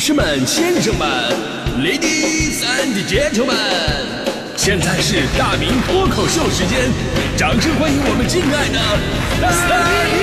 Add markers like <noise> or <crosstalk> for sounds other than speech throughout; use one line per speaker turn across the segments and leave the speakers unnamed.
士们、先生们，Ladies and Gentlemen，现在是大明脱口秀时间，掌声欢迎我们敬爱的大明！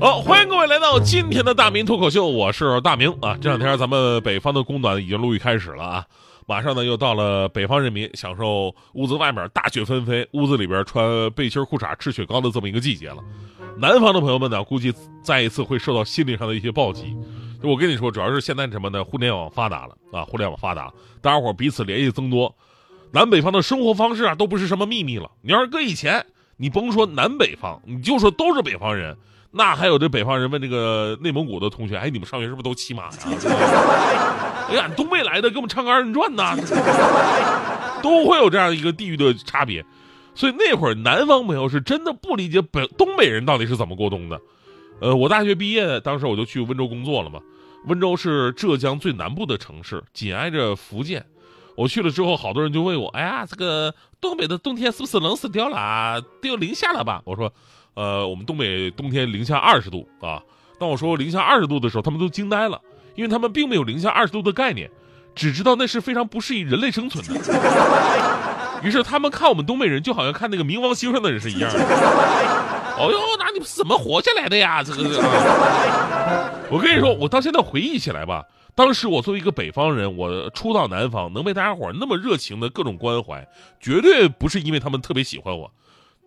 好，欢迎各位来到今天的大明脱口秀，我是大明啊。这两天咱们北方的供暖已经陆续开始了啊，马上呢又到了北方人民享受屋子外面大雪纷飞，屋子里边穿背心裤衩吃雪糕的这么一个季节了。南方的朋友们呢，估计再一次会受到心理上的一些暴击。我跟你说，主要是现在什么呢？互联网发达了啊，互联网发达，大家伙彼此联系增多，南北方的生活方式啊都不是什么秘密了。你要是搁以前，你甭说南北方，你就说都是北方人。那还有这北方人问这个内蒙古的同学，哎，你们上学是不是都骑马呀？<laughs> 哎呀，东北来的给我们唱个二人转呐，都会有这样一个地域的差别。所以那会儿南方朋友是真的不理解北东北人到底是怎么过冬的。呃，我大学毕业，当时我就去温州工作了嘛。温州是浙江最南部的城市，紧挨着福建。我去了之后，好多人就问我，哎呀，这个东北的冬天是不是冷死掉了啊？都要零下了吧？我说。呃，我们东北冬天零下二十度啊！当我说零下二十度的时候，他们都惊呆了，因为他们并没有零下二十度的概念，只知道那是非常不适宜人类生存的。于是他们看我们东北人，就好像看那个冥王星上的人是一样的。哦呦，那你们是怎么活下来的呀？这个，我跟你说，我到现在回忆起来吧，当时我作为一个北方人，我初到南方，能被大家伙那么热情的各种关怀，绝对不是因为他们特别喜欢我。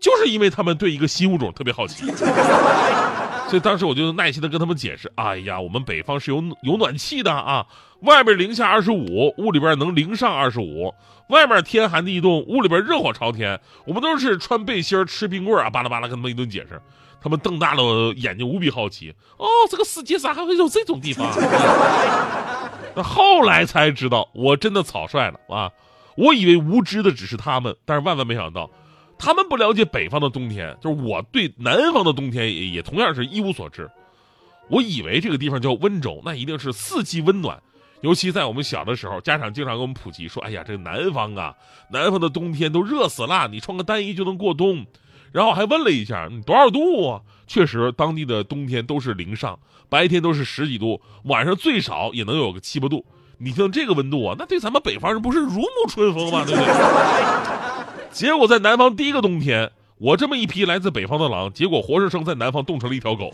就是因为他们对一个新物种特别好奇，<laughs> 所以当时我就耐心的跟他们解释：哎呀，我们北方是有有暖气的啊，外边零下二十五，屋里边能零上二十五，外面天寒地冻，屋里边热火朝天。我们都是穿背心吃冰棍啊，巴拉巴拉跟他们一顿解释，他们瞪大了眼睛，无比好奇。哦，这个世界咋还会有这种地方？<laughs> 那后来才知道，我真的草率了啊！我以为无知的只是他们，但是万万没想到。他们不了解北方的冬天，就是我对南方的冬天也也同样是一无所知。我以为这个地方叫温州，那一定是四季温暖。尤其在我们小的时候，家长经常给我们普及说：“哎呀，这个南方啊，南方的冬天都热死了，你穿个单衣就能过冬。”然后还问了一下，你多少度啊？确实，当地的冬天都是零上，白天都是十几度，晚上最少也能有个七八度。你听这个温度啊，那对咱们北方人不是如沐春风吗？对不对？结果在南方第一个冬天，我这么一匹来自北方的狼，结果活生生在南方冻成了一条狗。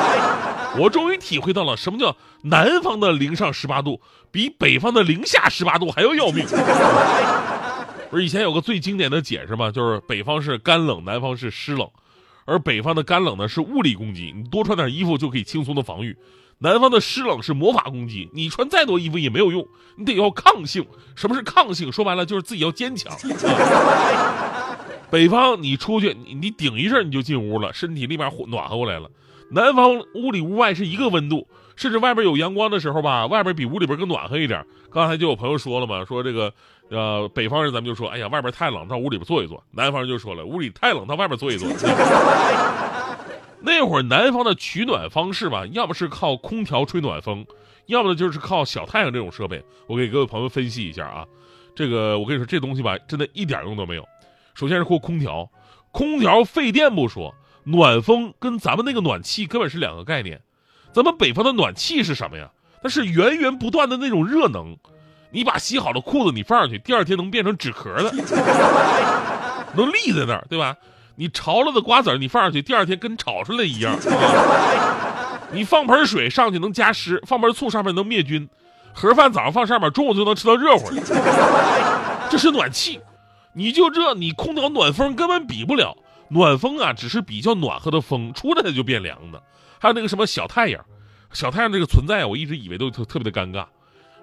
<laughs> 我终于体会到了什么叫南方的零上十八度比北方的零下十八度还要要命。<laughs> 不是以前有个最经典的解释吗？就是北方是干冷，南方是湿冷，而北方的干冷呢是物理攻击，你多穿点衣服就可以轻松的防御。南方的湿冷是魔法攻击，你穿再多衣服也没有用，你得要抗性。什么是抗性？说白了就是自己要坚强。<laughs> 北方你出去，你你顶一阵你就进屋了，身体立马暖和过来了。南方屋里屋外是一个温度，甚至外边有阳光的时候吧，外边比屋里边更暖和一点。刚才就有朋友说了嘛，说这个呃北方人咱们就说，哎呀外边太冷，到屋里边坐一坐。南方人就说了，屋里太冷，到外边坐一坐。<laughs> 那会儿南方的取暖方式吧，要么是靠空调吹暖风，要么呢就是靠小太阳这种设备。我给各位朋友分析一下啊，这个我跟你说，这东西吧，真的一点用都没有。首先是靠空调，空调费电不说，暖风跟咱们那个暖气根本是两个概念。咱们北方的暖气是什么呀？那是源源不断的那种热能，你把洗好的裤子你放上去，第二天能变成纸壳的，<laughs> 能立在那儿，对吧？你潮了的瓜子你放上去，第二天跟炒出来一样。你放盆水上去能加湿，放盆醋上面能灭菌。盒饭早上放上面，中午就能吃到热乎的。这是暖气，你就这，你空调暖风根本比不了。暖风啊，只是比较暖和的风，出来它就变凉的。还有那个什么小太阳，小太阳这个存在，我一直以为都特特别的尴尬。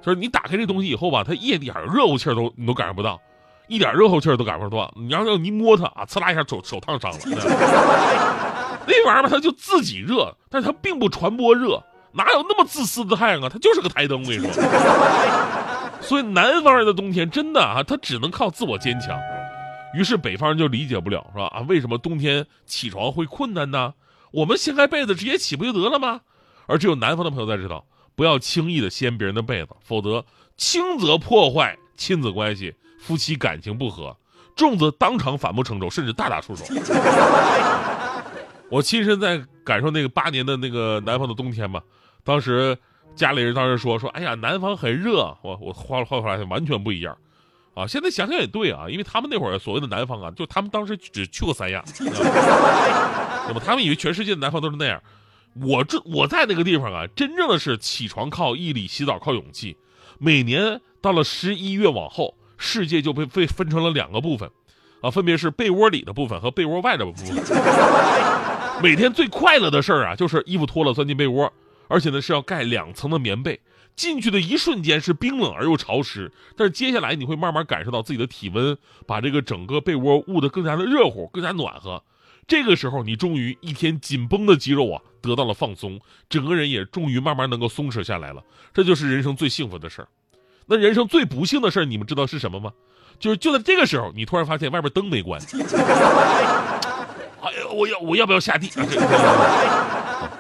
就是你打开这东西以后吧，它一点热乎气儿都你都感受不到。一点热乎气儿都感受不上，你要是你摸它啊，呲啦一下手手烫伤了。<laughs> 那玩意儿吧，它就自己热，但是它并不传播热，哪有那么自私的太阳啊？它就是个台灯，我跟你说。<laughs> 所以南方人的冬天真的啊，他只能靠自我坚强。于是北方人就理解不了，是吧？啊，为什么冬天起床会困难呢？我们掀开被子直接起不就得了吗？而只有南方的朋友才知道，不要轻易的掀别人的被子，否则轻则破坏亲子关系。夫妻感情不和，重则当场反目成仇，甚至大打出手。<laughs> 我亲身在感受那个八年的那个南方的冬天嘛，当时家里人当时说说，哎呀，南方很热，我我后后来完全不一样，啊，现在想想也对啊，因为他们那会儿所谓的南方啊，就他们当时只去过三亚，<laughs> 那么他们以为全世界的南方都是那样，我这我在那个地方啊，真正的是起床靠毅力，洗澡靠勇气，每年到了十一月往后，世界就被被分成了两个部分，啊，分别是被窝里的部分和被窝外的部分。每天最快乐的事儿啊，就是衣服脱了钻进被窝，而且呢是要盖两层的棉被。进去的一瞬间是冰冷而又潮湿，但是接下来你会慢慢感受到自己的体温，把这个整个被窝捂得更加的热乎，更加暖和。这个时候，你终于一天紧绷的肌肉啊得到了放松，整个人也终于慢慢能够松弛下来了。这就是人生最幸福的事儿。那人生最不幸的事，你们知道是什么吗？就是就在这个时候，你突然发现外边灯没关。哎呀，我要我要不要下地？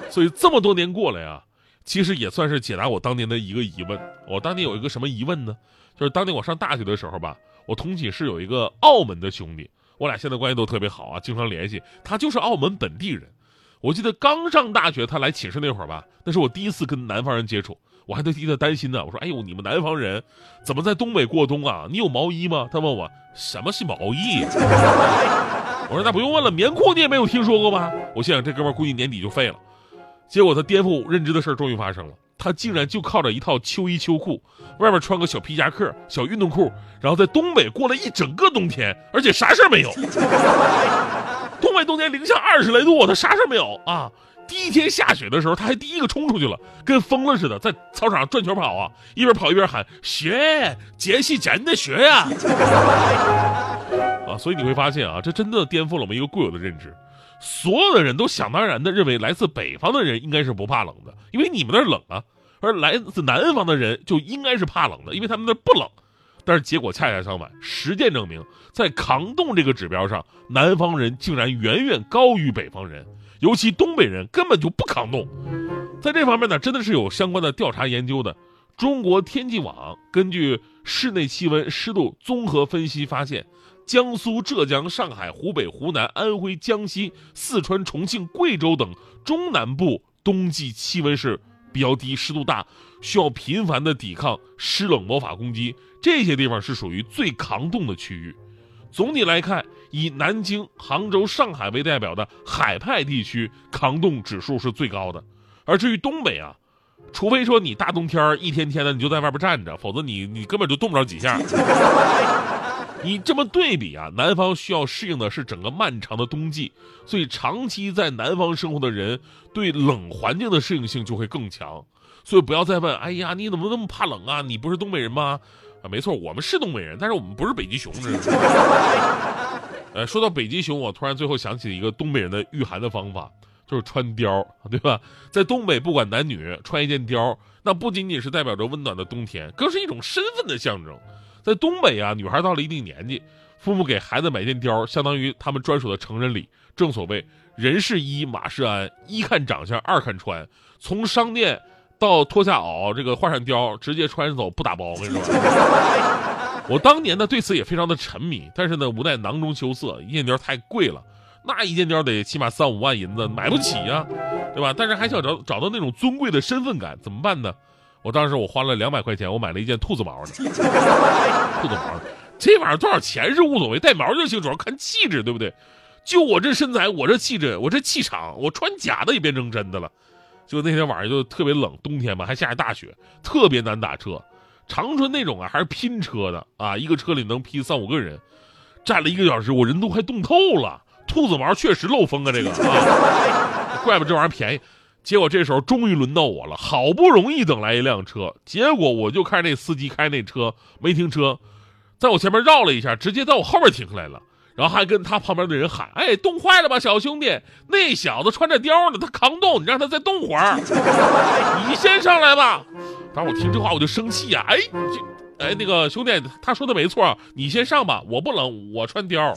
所以这么多年过来啊，其实也算是解答我当年的一个疑问。我当年有一个什么疑问呢？就是当年我上大学的时候吧，我同寝室有一个澳门的兄弟，我俩现在关系都特别好啊，经常联系。他就是澳门本地人。我记得刚上大学他来寝室那会儿吧，那是我第一次跟南方人接触，我还得替他担心呢。我说：“哎呦，你们南方人怎么在东北过冬啊？你有毛衣吗？”他问我：“什么是毛衣？” <laughs> 我说那不用问了，棉裤你也没有听说过吧？我心想这哥们估计年底就废了。结果他颠覆认知的事儿终于发生了，他竟然就靠着一套秋衣秋裤，外面穿个小皮夹克、小运动裤，然后在东北过了一整个冬天，而且啥事儿没有。<laughs> 东北冬天零下二十来度，他啥事儿没有啊。第一天下雪的时候，他还第一个冲出去了，跟疯了似的，在操场上转圈跑啊，一边跑一边喊雪，节气真的雪呀。<laughs> 啊，所以你会发现啊，这真的颠覆了我们一个固有的认知。所有的人都想当然的认为来自北方的人应该是不怕冷的，因为你们那儿冷啊；而来自南方的人就应该是怕冷的，因为他们那儿不冷。但是结果恰恰相反，实践证明，在抗冻这个指标上，南方人竟然远远高于北方人，尤其东北人根本就不抗冻。在这方面呢，真的是有相关的调查研究的。中国天气网根据室内气温、湿度综合分析发现。江苏、浙江、上海、湖北、湖南、安徽、江西、四川、重庆、贵州等中南部冬季气温是比较低、湿度大，需要频繁的抵抗湿冷魔法攻击。这些地方是属于最抗冻的区域。总体来看，以南京、杭州、上海为代表的海派地区抗冻指数是最高的。而至于东北啊，除非说你大冬天一天天的你就在外边站着，否则你你根本就冻不着几下。<laughs> 你这么对比啊，南方需要适应的是整个漫长的冬季，所以长期在南方生活的人对冷环境的适应性就会更强。所以不要再问，哎呀，你怎么那么怕冷啊？你不是东北人吗？啊，没错，我们是东北人，但是我们不是北极熊。呃，说到北极熊，我突然最后想起了一个东北人的御寒的方法，就是穿貂，对吧？在东北，不管男女，穿一件貂，那不仅仅是代表着温暖的冬天，更是一种身份的象征。在东北啊，女孩到了一定年纪，父母给孩子买件貂，相当于他们专属的成人礼。正所谓人是衣，马是鞍，一看长相，二看穿。从商店到脱下袄，这个换上貂，直接穿着走，不打包。我跟你说，<laughs> 我当年呢对此也非常的沉迷，但是呢无奈囊中羞涩，一件貂太贵了，那一件貂得起码三五万银子，买不起呀，对吧？但是还想找找到那种尊贵的身份感，怎么办呢？我当时我花了两百块钱，我买了一件兔子毛的，<laughs> 兔子毛的，这玩意儿多少钱是无所谓，带毛就行，主要看气质，对不对？就我这身材，我这气质，我这气场，我穿假的也变成真的了。就那天晚上就特别冷，冬天嘛还下着大雪，特别难打车。长春那种啊还是拼车的啊，一个车里能拼三五个人，站了一个小时，我人都快冻透了。兔子毛确实漏风啊，这个啊，<laughs> 怪不这玩意儿便宜。结果这时候终于轮到我了，好不容易等来一辆车，结果我就看那司机开那车没停车，在我前面绕了一下，直接在我后面停下来了，然后还跟他旁边的人喊：“哎，冻坏了吧，小兄弟？那小子穿着貂呢，他扛冻，你让他再冻会儿，<laughs> 你先上来吧。”当时我听这话我就生气呀，哎，这，哎，那个兄弟，他说的没错，你先上吧，我不冷，我穿貂。